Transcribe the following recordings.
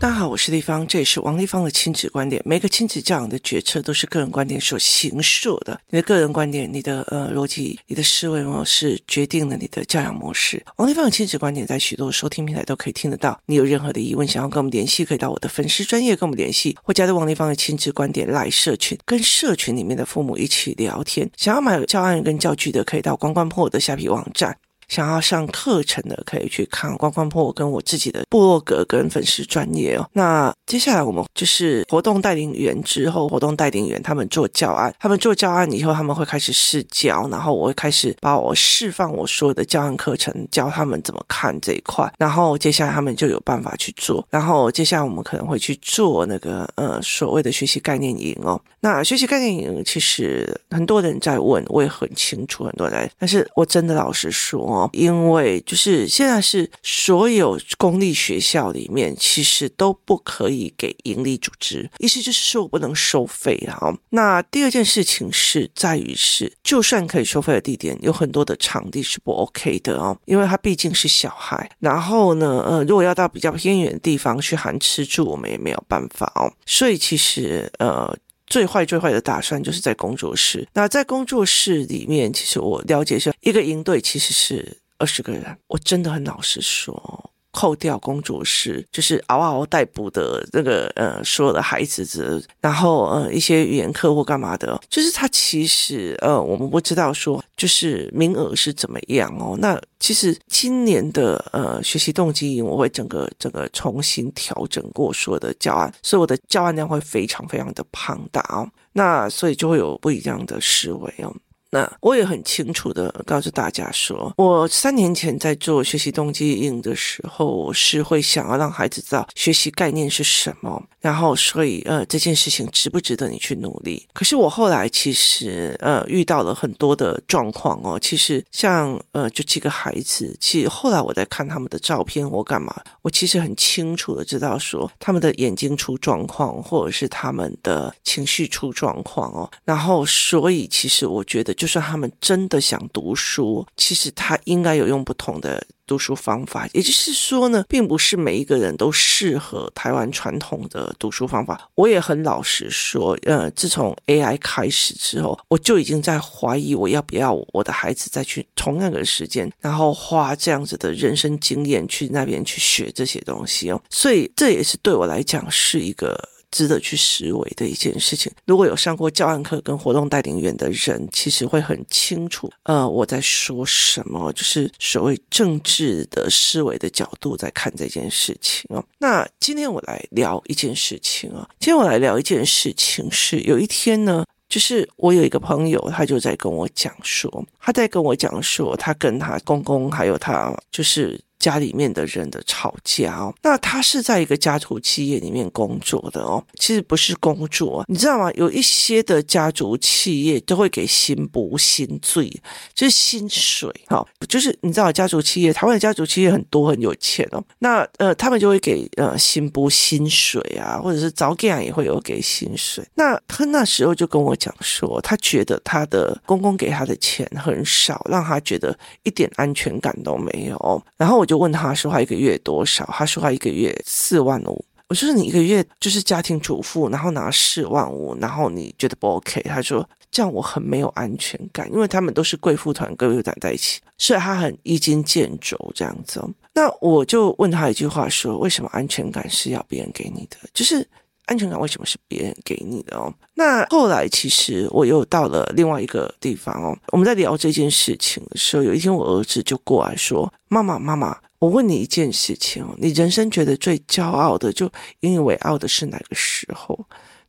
大家好，我是丽芳，这也是王丽芳的亲子观点。每个亲子教养的决策都是个人观点所形塑的。你的个人观点、你的呃逻辑、你的思维模式，决定了你的教养模式。王丽芳的亲子观点在许多收听平台都可以听得到。你有任何的疑问，想要跟我们联系，可以到我的粉丝专业跟我们联系，或加入王丽芳的亲子观点来社群，跟社群里面的父母一起聊天。想要买教案跟教具的，可以到关关破的下皮网站。想要上课程的，可以去看关关破跟我自己的部落格跟粉丝专业哦。那接下来我们就是活动带领员之后，活动带领员他们做教案，他们做教案以后，他们会开始试教，然后我会开始把我释放我所有的教案课程，教他们怎么看这一块，然后接下来他们就有办法去做。然后接下来我们可能会去做那个呃所谓的学习概念营哦。那学习概念营其实很多人在问，我也很清楚，很多人，但是我真的老实说哦。因为就是现在是所有公立学校里面，其实都不可以给盈利组织，意思就是说我不能收费啊。那第二件事情是在于是，就算可以收费的地点，有很多的场地是不 OK 的哦，因为他毕竟是小孩。然后呢，呃，如果要到比较偏远的地方去含吃住，我们也没有办法哦。所以其实呃。最坏最坏的打算就是在工作室。那在工作室里面，其实我了解一下，一个营队其实是二十个人。我真的很老实说。扣掉工作室，就是嗷嗷待哺的那个呃，所有的孩子，然后呃一些语言课或干嘛的，就是他其实呃我们不知道说就是名额是怎么样哦。那其实今年的呃学习动机，我会整个整个重新调整过所有的教案，所以我的教案量会非常非常的庞大哦。那所以就会有不一样的思维哦。那我也很清楚的告诉大家说，我三年前在做学习动机营的时候，我是会想要让孩子知道学习概念是什么，然后所以呃这件事情值不值得你去努力。可是我后来其实呃遇到了很多的状况哦，其实像呃就几个孩子，其实后来我在看他们的照片我干嘛，我其实很清楚的知道说他们的眼睛出状况，或者是他们的情绪出状况哦，然后所以其实我觉得就。就算他们真的想读书，其实他应该有用不同的读书方法。也就是说呢，并不是每一个人都适合台湾传统的读书方法。我也很老实说，呃，自从 AI 开始之后，我就已经在怀疑我要不要我的孩子再去同样的时间，然后花这样子的人生经验去那边去学这些东西哦。所以这也是对我来讲是一个。值得去思维的一件事情。如果有上过教案课跟活动带领员的人，其实会很清楚，呃，我在说什么，就是所谓政治的思维的角度在看这件事情哦。那今天我来聊一件事情啊，今天我来聊一件事情是，有一天呢，就是我有一个朋友，他就在跟我讲说，他在跟我讲说，他跟他公公还有他就是。家里面的人的吵架哦，那他是在一个家族企业里面工作的哦，其实不是工作，你知道吗？有一些的家族企业都会给薪补薪水，就是薪水哈，就是你知道家族企业，台湾的家族企业很多很有钱哦，那呃他们就会给呃薪补薪水啊，或者是早给也会有给薪水。那他那时候就跟我讲说，他觉得他的公公给他的钱很少，让他觉得一点安全感都没有，然后我就。就问他说他一个月多少？他说他一个月四万五。我说你一个月就是家庭主妇，然后拿四万五，然后你觉得不 OK？他说这样我很没有安全感，因为他们都是贵妇团、贵妇团在一起，所以他很一经见肘这样子。那我就问他一句话说：为什么安全感是要别人给你的？就是。安全感为什么是别人给你的哦？那后来其实我又到了另外一个地方哦。我们在聊这件事情的时候，有一天我儿子就过来说：“妈妈，妈妈，我问你一件事情哦，你人生觉得最骄傲的，就引以为傲的是哪个时候？”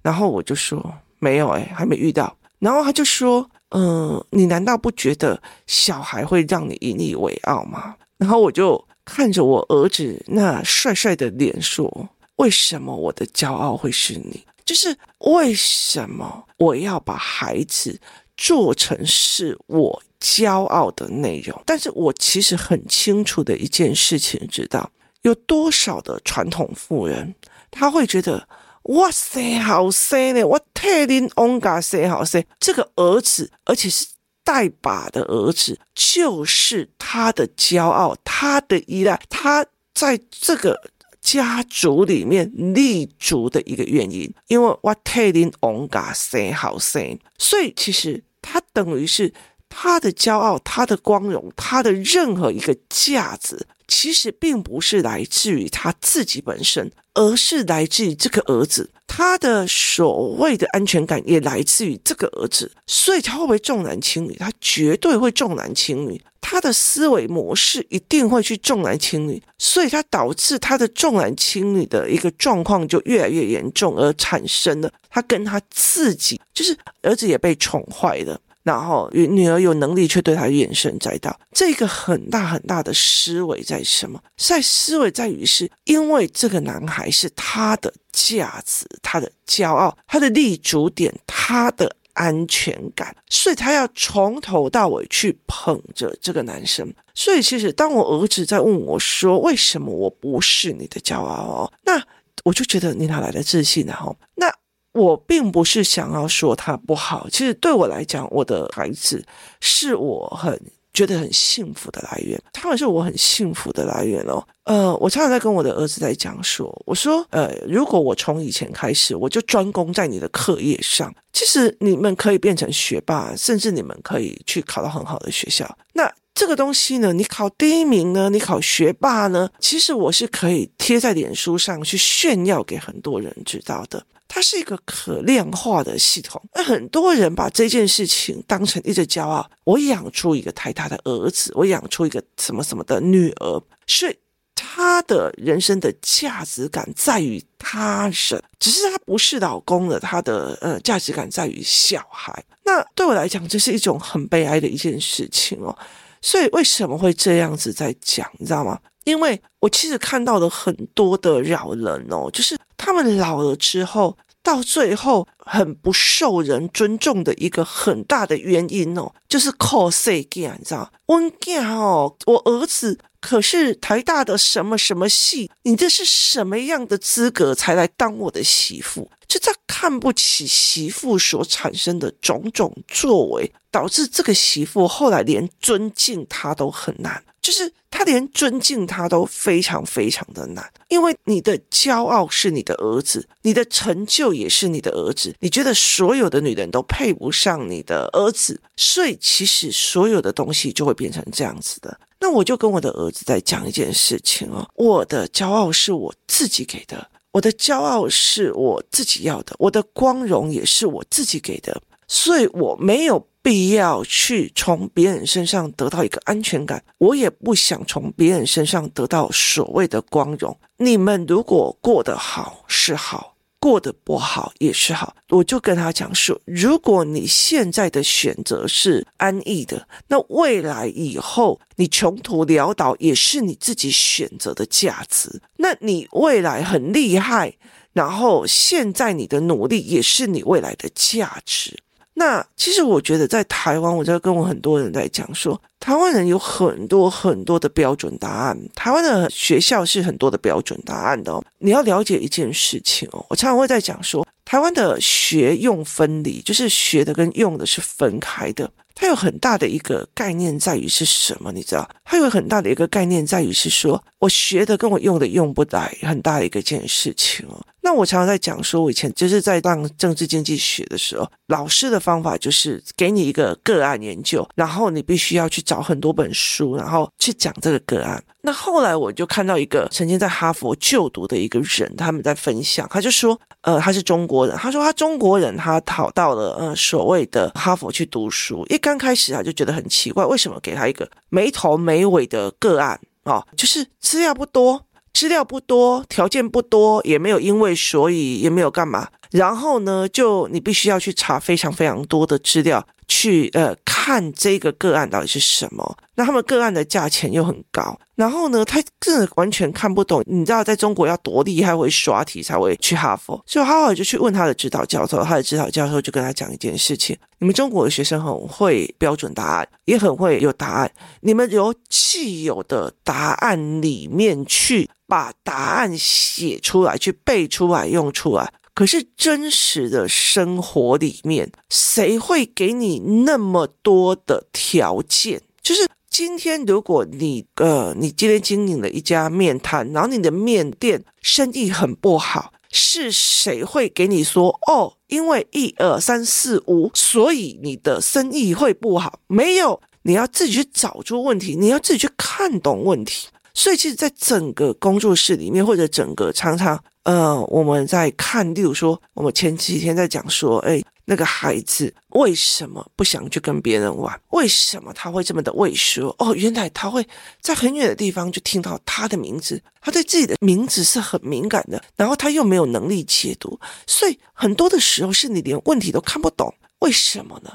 然后我就说：“没有诶，还没遇到。”然后他就说：“嗯，你难道不觉得小孩会让你引以为傲吗？”然后我就看着我儿子那帅帅的脸说。为什么我的骄傲会是你？就是为什么我要把孩子做成是我骄傲的内容？但是我其实很清楚的一件事情，知道有多少的传统妇人，他会觉得哇塞，好塞呢，我特林翁嘎塞好塞，这个儿子，而且是带把的儿子，就是他的骄傲，他的依赖，他在这个。家族里面立足的一个原因。因为我替恁王家生好生，所以其实他等于是他的骄傲、他的光荣、他的任何一个价值。其实并不是来自于他自己本身，而是来自于这个儿子。他的所谓的安全感也来自于这个儿子，所以他会不会重男轻女？他绝对会重男轻女。他的思维模式一定会去重男轻女，所以他导致他的重男轻女的一个状况就越来越严重，而产生了他跟他自己，就是儿子也被宠坏了。然后女儿有能力却对他怨声载道，这个很大很大的思维在什么？在思维在于是因为这个男孩是他的价值、他的骄傲、他的立足点、他的安全感，所以他要从头到尾去捧着这个男生。所以其实当我儿子在问我说：“为什么我不是你的骄傲？”哦，那我就觉得你哪来的自信呢？哈，那。我并不是想要说他不好，其实对我来讲，我的孩子是我很觉得很幸福的来源，他们是我很幸福的来源哦。呃，我常常在跟我的儿子在讲说，我说，呃，如果我从以前开始我就专攻在你的课业上，其实你们可以变成学霸，甚至你们可以去考到很好的学校。那这个东西呢，你考第一名呢，你考学霸呢，其实我是可以贴在脸书上去炫耀给很多人知道的。它是一个可量化的系统，那很多人把这件事情当成一个骄傲。我养出一个太大的儿子，我养出一个什么什么的女儿，所以他的人生的价值感在于他人，只是他不是老公了，他的呃价值感在于小孩。那对我来讲，这是一种很悲哀的一件事情哦。所以为什么会这样子在讲，你知道吗？因为我其实看到了很多的老人哦，就是。他们老了之后，到最后很不受人尊重的一个很大的原因哦，就是靠谁干，你知道？我干哦，我儿子可是台大的什么什么系，你这是什么样的资格才来当我的媳妇？就在看不起媳妇所产生的种种作为，导致这个媳妇后来连尊敬他都很难。就是他连尊敬他都非常非常的难，因为你的骄傲是你的儿子，你的成就也是你的儿子，你觉得所有的女人都配不上你的儿子，所以其实所有的东西就会变成这样子的。那我就跟我的儿子在讲一件事情哦，我的骄傲是我自己给的，我的骄傲是我自己要的，我的光荣也是我自己给的，所以我没有。必要去从别人身上得到一个安全感，我也不想从别人身上得到所谓的光荣。你们如果过得好是好，过得不好也是好。我就跟他讲说，如果你现在的选择是安逸的，那未来以后你穷途潦倒也是你自己选择的价值。那你未来很厉害，然后现在你的努力也是你未来的价值。那其实我觉得在台湾，我在跟我很多人在讲说，台湾人有很多很多的标准答案。台湾的学校是很多的标准答案的哦。你要了解一件事情哦，我常常会在讲说，台湾的学用分离，就是学的跟用的是分开的。它有很大的一个概念在于是什么？你知道？它有很大的一个概念在于是说，我学的跟我用的用不来，很大的一个件事情哦。那我常常在讲说，我以前就是在当政治经济学的时候，老师的方法就是给你一个个案研究，然后你必须要去找很多本书，然后去讲这个个案。那后来我就看到一个曾经在哈佛就读的一个人，他们在分享，他就说，呃，他是中国人，他说他中国人，他考到了呃所谓的哈佛去读书，一刚开始啊就觉得很奇怪，为什么给他一个没头没尾的个案啊？哦，就是资料不多。资料不多，条件不多，也没有因为所以，也没有干嘛。然后呢，就你必须要去查非常非常多的资料，去呃看这个个案到底是什么。那他们个案的价钱又很高。然后呢，他真的完全看不懂。你知道，在中国要多厉害会刷题才会去哈佛。所以哈佛就去问他的指导教授，他的指导教授就跟他讲一件事情：你们中国的学生很会标准答案，也很会有答案。你们由既有的答案里面去。把答案写出来，去背出来，用出来。可是真实的生活里面，谁会给你那么多的条件？就是今天如果你呃，你今天经营了一家面摊，然后你的面店生意很不好，是谁会给你说哦？因为一二三四五，所以你的生意会不好？没有，你要自己去找出问题，你要自己去看懂问题。所以，其实，在整个工作室里面，或者整个常常，呃，我们在看，例如说，我们前几天在讲说，哎，那个孩子为什么不想去跟别人玩？为什么他会这么的畏缩？哦，原来他会在很远的地方就听到他的名字，他对自己的名字是很敏感的，然后他又没有能力解读，所以很多的时候是你连问题都看不懂。为什么呢？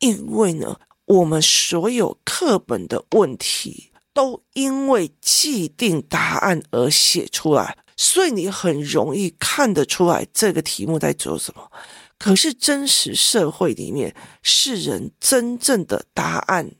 因为呢，我们所有课本的问题。都因为既定答案而写出来，所以你很容易看得出来这个题目在做什么。可是真实社会里面，是人真正的答案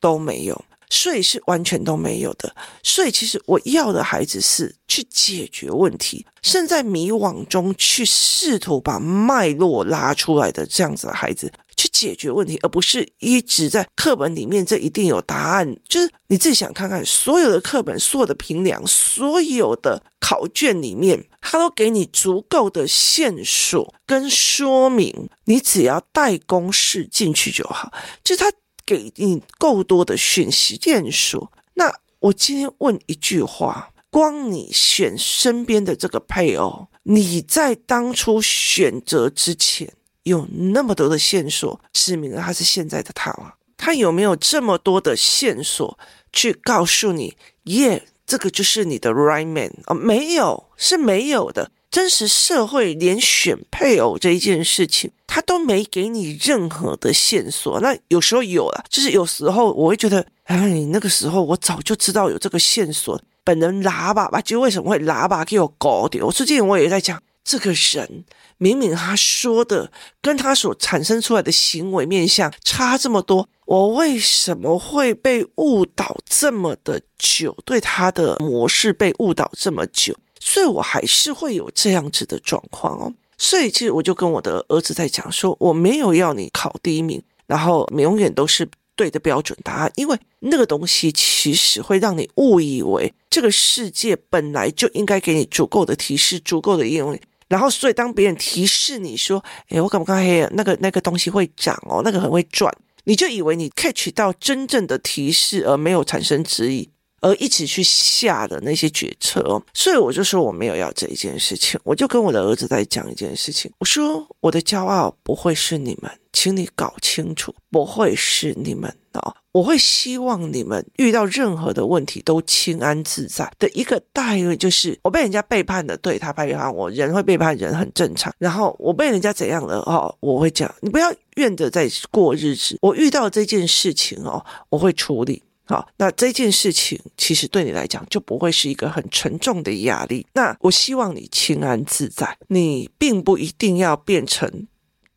都没有，所以是完全都没有的。所以其实我要的孩子是去解决问题，身在迷惘中去试图把脉络拉出来的这样子的孩子。去解决问题，而不是一直在课本里面，这一定有答案。就是你自己想看看，所有的课本、所有的评量、所有的考卷里面，它都给你足够的线索跟说明，你只要带公式进去就好。就是它给你够多的讯息线索。那我今天问一句话：光你选身边的这个配偶，你在当初选择之前。有那么多的线索，证明了他是现在的他吗？他有没有这么多的线索去告诉你，耶，这个就是你的 right man 啊？没有，是没有的。真实社会连选配偶这一件事情，他都没给你任何的线索。那有时候有了，就是有时候我会觉得，哎，那个时候我早就知道有这个线索，本人喇叭吧，就为什么会喇叭给我搞掉？我最近我也在讲。这个人明明他说的跟他所产生出来的行为面相差这么多，我为什么会被误导这么的久？对他的模式被误导这么久，所以我还是会有这样子的状况哦。所以其实我就跟我的儿子在讲说，我没有要你考第一名，然后永远都是对的标准答案，因为那个东西其实会让你误以为这个世界本来就应该给你足够的提示，足够的应用。然后，所以当别人提示你说：“哎，我刚刚黑那个那个东西会涨哦，那个很会赚。”你就以为你 catch 到真正的提示，而没有产生质疑，而一起去下的那些决策哦。所以我就说我没有要这一件事情，我就跟我的儿子在讲一件事情。我说我的骄傲不会是你们，请你搞清楚，不会是你们哦。我会希望你们遇到任何的问题都轻安自在的一个大因为就是我被人家背叛了，对，他背叛我，人会背叛人很正常。然后我被人家怎样了哦，我会讲，你不要怨着在过日子。我遇到这件事情哦，我会处理。好，那这件事情其实对你来讲就不会是一个很沉重的压力。那我希望你清安自在，你并不一定要变成。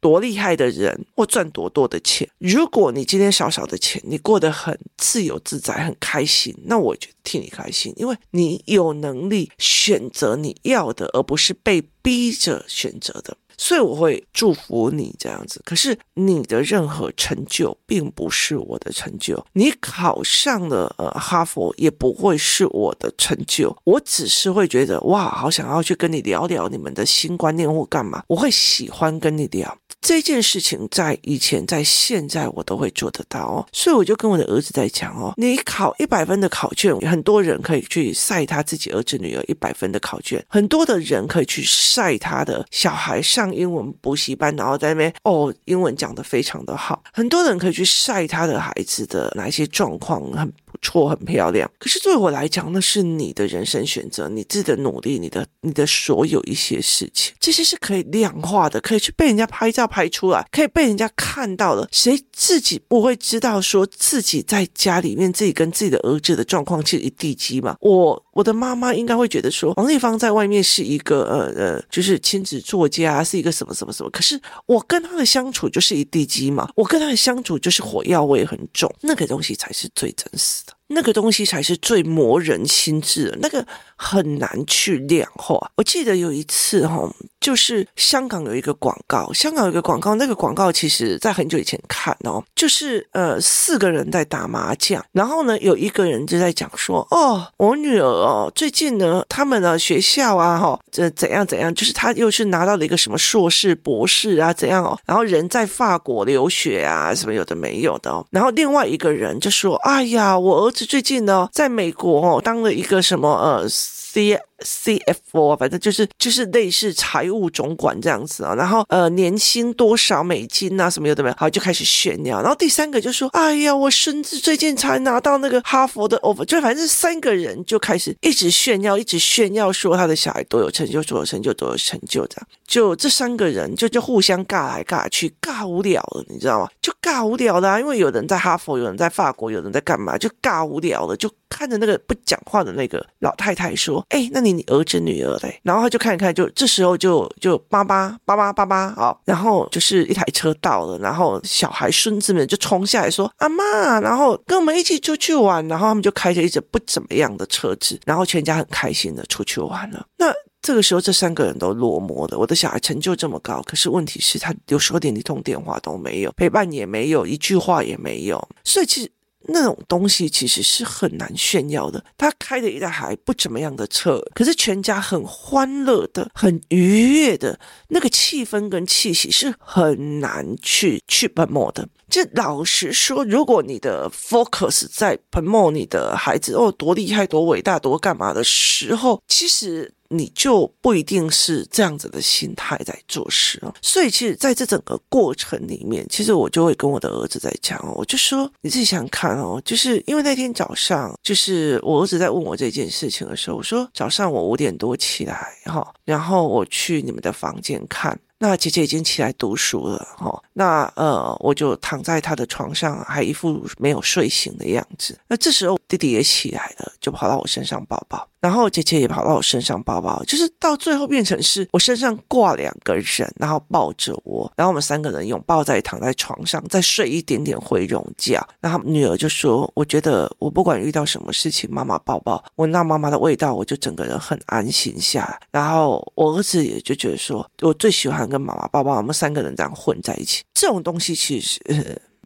多厉害的人，或赚多多的钱。如果你今天少少的钱，你过得很自由自在、很开心，那我就替你开心，因为你有能力选择你要的，而不是被逼着选择的。所以我会祝福你这样子，可是你的任何成就并不是我的成就，你考上了呃哈佛也不会是我的成就，我只是会觉得哇，好想要去跟你聊聊你们的新观念或干嘛，我会喜欢跟你聊。这件事情在以前，在现在我都会做得到哦，所以我就跟我的儿子在讲哦，你考一百分的考卷，很多人可以去晒他自己儿子女儿一百分的考卷，很多的人可以去晒他的小孩上英文补习班，然后在那边哦，英文讲得非常的好，很多人可以去晒他的孩子的哪一些状况很。不错，很漂亮。可是对我来讲，那是你的人生选择，你自己的努力，你的你的所有一些事情，这些是可以量化的，可以去被人家拍照拍出来，可以被人家看到的。谁自己不会知道说自己在家里面自己跟自己的儿子的状况其实一地鸡嘛？我我的妈妈应该会觉得说，王丽芳在外面是一个呃呃，就是亲子作家，是一个什么什么什么。可是我跟他的相处就是一地鸡毛，我跟他的相处就是火药味很重，那个东西才是最真实的。那个东西才是最磨人心智的，那个很难去量化。我记得有一次哈，就是香港有一个广告，香港有一个广告，那个广告其实在很久以前看哦，就是呃四个人在打麻将，然后呢有一个人就在讲说，哦，我女儿哦，最近呢他们的学校啊哈，这怎样怎样，就是他又是拿到了一个什么硕士、博士啊怎样哦，然后人在法国留学啊什么有的没有的哦，然后另外一个人就说，哎呀，我儿子最近呢在美国哦当了一个什么呃。C CFO 反正就是就是类似财务总管这样子啊，然后呃年薪多少美金啊什么有的没有，好就开始炫耀，然后第三个就说，哎呀我孙子最近才拿到那个哈佛的 offer，就反正三个人就开始一直炫耀，一直炫耀说他的小孩多有成就，多有成就，多有成就这样，就这三个人就就互相尬来尬去，尬无聊了，你知道吗？就尬无聊的啊，因为有人在哈佛，有人在法国，有人在干嘛，就尬无聊了，就看着那个不讲话的那个老太太说。哎，那你你儿子女儿嘞？然后他就看一看，就这时候就就爸爸爸爸爸爸啊，然后就是一台车到了，然后小孩孙子们就冲下来说阿妈，然后跟我们一起出去玩，然后他们就开着一只不怎么样的车子，然后全家很开心的出去玩了。那这个时候这三个人都落寞了，我的小孩成就这么高，可是问题是他有时候连一通电话都没有，陪伴也没有，一句话也没有，所以其实。那种东西其实是很难炫耀的。他开的一台还不怎么样的车，可是全家很欢乐的、很愉悦的那个气氛跟气息是很难去去 promote 的。这老实说，如果你的 focus 在喷墨你的孩子哦多厉害、多伟大、多干嘛的时候，其实。你就不一定是这样子的心态在做事哦，所以其实在这整个过程里面，其实我就会跟我的儿子在讲哦，我就说你自己想想看哦，就是因为那天早上，就是我儿子在问我这件事情的时候，我说早上我五点多起来哈，然后我去你们的房间看。那姐姐已经起来读书了，哈，那呃，我就躺在她的床上，还一副没有睡醒的样子。那这时候弟弟也起来了，就跑到我身上抱抱，然后姐姐也跑到我身上抱抱，就是到最后变成是我身上挂两个人，然后抱着我，然后我们三个人拥抱在躺在床上，再睡一点点回笼觉。然后女儿就说：“我觉得我不管遇到什么事情，妈妈抱抱，闻到妈妈的味道，我就整个人很安心下来。”然后我儿子也就觉得说：“我最喜欢。”跟妈妈、爸爸，我们三个人这样混在一起，这种东西其实、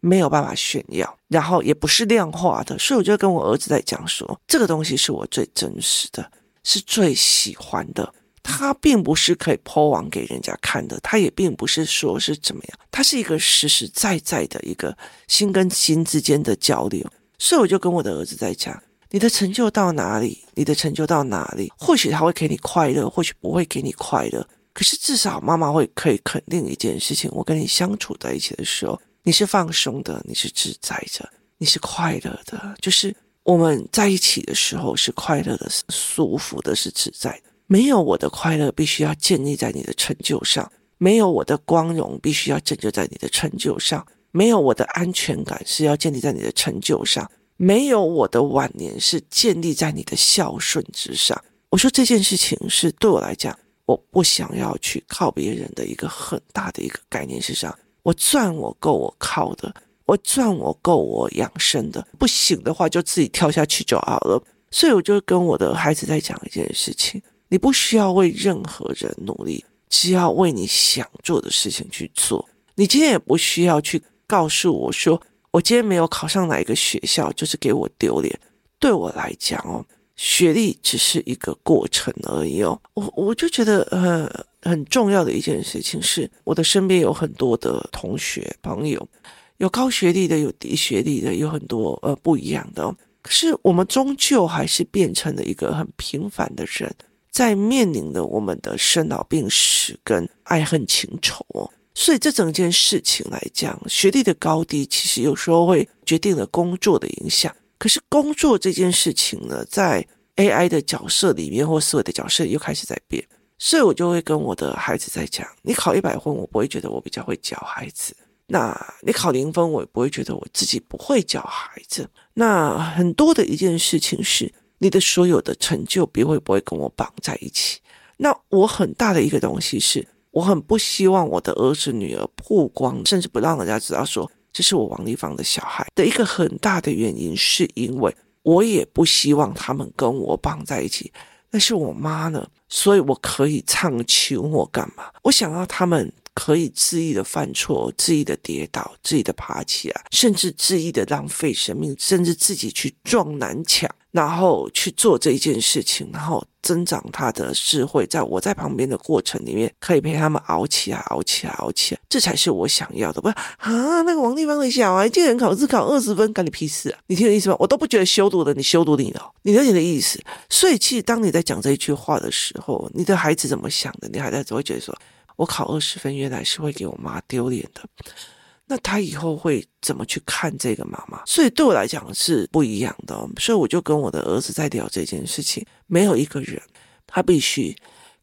没有办法炫耀，然后也不是量化的，所以我就跟我儿子在讲说，这个东西是我最真实的，是最喜欢的。它并不是可以抛网给人家看的，它也并不是说是怎么样，它是一个实实在在的一个心跟心之间的交流。所以我就跟我的儿子在讲，你的成就到哪里，你的成就到哪里，或许他会给你快乐，或许不会给你快乐。可是至少妈妈会可以肯定一件事情：我跟你相处在一起的时候，你是放松的，你是自在的，你是快乐的。就是我们在一起的时候是快乐的，是舒服的，是自在的。没有我的快乐，必须要建立在你的成就上；没有我的光荣，必须要建立在你的成就上；没有我的安全感，是要建立在你的成就上；没有我的晚年，是建立在你的孝顺之上。我说这件事情是对我来讲。我不想要去靠别人的一个很大的一个概念是啥，我赚我够我靠的，我赚我够我养生的，不行的话就自己跳下去就好了。所以我就跟我的孩子在讲一件事情：你不需要为任何人努力，只要为你想做的事情去做。你今天也不需要去告诉我说，我今天没有考上哪一个学校就是给我丢脸。对我来讲哦。学历只是一个过程而已哦，我我就觉得呃很重要的一件事情是，我的身边有很多的同学朋友，有高学历的，有低学历的，有很多呃不一样的哦。可是我们终究还是变成了一个很平凡的人，在面临着我们的生老病死跟爱恨情仇哦。所以这整件事情来讲，学历的高低其实有时候会决定了工作的影响。可是工作这件事情呢，在 AI 的角色里面或思维的角色又开始在变，所以我就会跟我的孩子在讲：你考一百分，我不会觉得我比较会教孩子；那你考零分，我也不会觉得我自己不会教孩子。那很多的一件事情是，你的所有的成就，别会不会跟我绑在一起？那我很大的一个东西是，我很不希望我的儿子女儿曝光，甚至不让人家知道说。这是我王立芳的小孩的一个很大的原因，是因为我也不希望他们跟我绑在一起。但是我妈呢，所以我可以唱求我干嘛？我想要他们可以恣意的犯错，恣意的跌倒，恣意的爬起来，甚至恣意的浪费生命，甚至自己去撞南墙。然后去做这一件事情，然后增长他的智慧，在我在旁边的过程里面，可以陪他们熬起来，熬起来，熬起来，这才是我想要的。不是啊，那个王地方的小孩，竟然考试考二十分，干你屁事啊！你听我意思吗？我都不觉得羞辱的，你羞辱你了，你了解的意思。所以，其实当你在讲这一句话的时候，你的孩子怎么想的？你孩子只会觉得说，我考二十分，原来是会给我妈丢脸的。那他以后会怎么去看这个妈妈？所以对我来讲是不一样的。所以我就跟我的儿子在聊这件事情。没有一个人他必须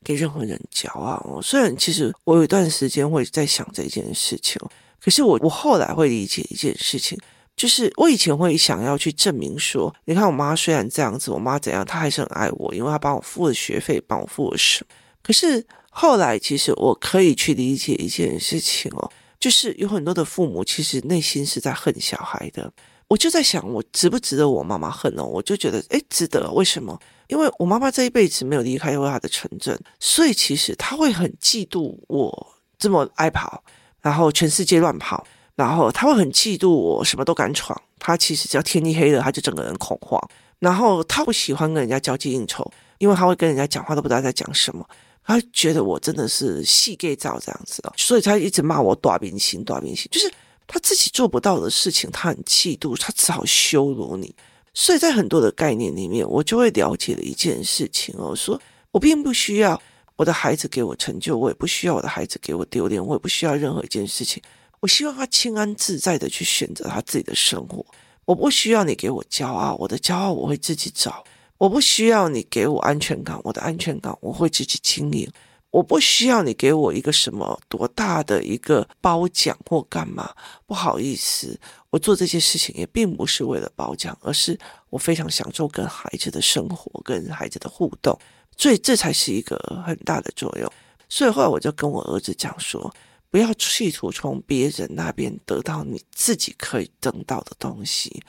给任何人骄傲。虽然其实我有一段时间会在想这件事情，可是我我后来会理解一件事情，就是我以前会想要去证明说，你看我妈虽然这样子，我妈怎样，她还是很爱我，因为她帮我付了学费，帮我付了什么。可是后来其实我可以去理解一件事情哦。就是有很多的父母，其实内心是在恨小孩的。我就在想，我值不值得我妈妈恨哦？我就觉得，诶，值得。为什么？因为我妈妈这一辈子没有离开过她的城镇，所以其实她会很嫉妒我这么爱跑，然后全世界乱跑，然后她会很嫉妒我什么都敢闯。她其实只要天一黑了，她就整个人恐慌。然后她不喜欢跟人家交际应酬，因为她会跟人家讲话都不知道在讲什么。他觉得我真的是戏给造这样子的，所以他一直骂我大明星，大明星，就是他自己做不到的事情，他很嫉妒，他只好羞辱你。所以在很多的概念里面，我就会了解了一件事情哦，说我并不需要我的孩子给我成就，我也不需要我的孩子给我丢脸，我也不需要任何一件事情。我希望他轻安自在的去选择他自己的生活。我不需要你给我骄傲，我的骄傲我会自己找。我不需要你给我安全感，我的安全感我会自己经营。我不需要你给我一个什么多大的一个褒奖或干嘛。不好意思，我做这些事情也并不是为了褒奖，而是我非常享受跟孩子的生活，跟孩子的互动，所以这才是一个很大的作用。所以后来我就跟我儿子讲说，不要企图从别人那边得到你自己可以得到的东西。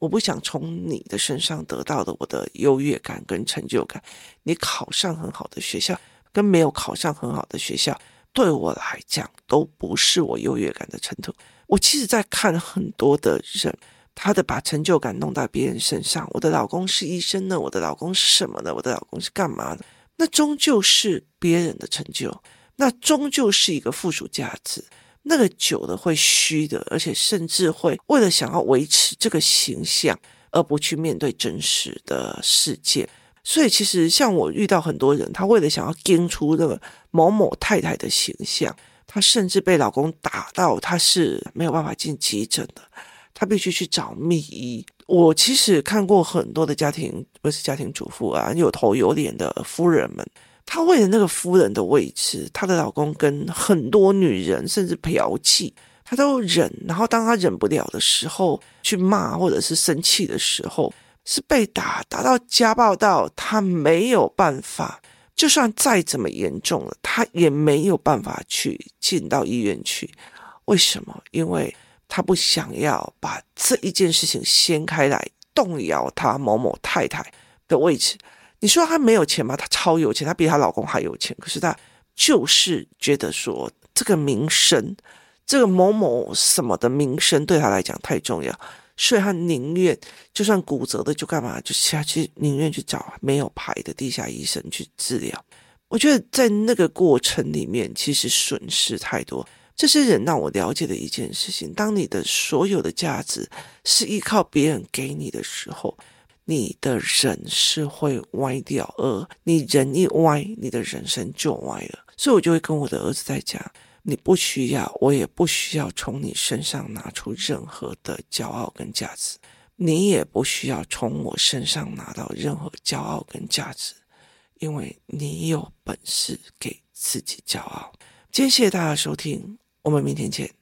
我不想从你的身上得到的我的优越感跟成就感。你考上很好的学校，跟没有考上很好的学校，对我来讲都不是我优越感的程度。我其实，在看很多的人，他的把成就感弄到别人身上。我的老公是医生呢，我的老公是什么呢？我的老公是干嘛的？那终究是别人的成就，那终究是一个附属价值。那个久了会虚的，而且甚至会为了想要维持这个形象，而不去面对真实的世界。所以，其实像我遇到很多人，他为了想要撑出那个某某太太的形象，他甚至被老公打到他是没有办法进急诊的，他必须去找密医。我其实看过很多的家庭，不是家庭主妇啊，有头有脸的夫人们。她为了那个夫人的位置，她的老公跟很多女人甚至嫖妓，她都忍。然后当她忍不了的时候，去骂或者是生气的时候，是被打，打到家暴到她没有办法。就算再怎么严重了，她也没有办法去进到医院去。为什么？因为她不想要把这一件事情掀开来，动摇她某某太太的位置。你说她没有钱吗？她超有钱，她比她老公还有钱。可是她就是觉得说，这个名声，这个某某什么的名声对她来讲太重要，所以她宁愿就算骨折的就干嘛，就下去宁愿去找没有牌的地下医生去治疗。我觉得在那个过程里面，其实损失太多。这些人让我了解的一件事情：当你的所有的价值是依靠别人给你的时候。你的人是会歪掉，而你人一歪，你的人生就歪了。所以我就会跟我的儿子在讲：你不需要，我也不需要从你身上拿出任何的骄傲跟价值，你也不需要从我身上拿到任何骄傲跟价值，因为你有本事给自己骄傲。今天谢谢大家收听，我们明天见。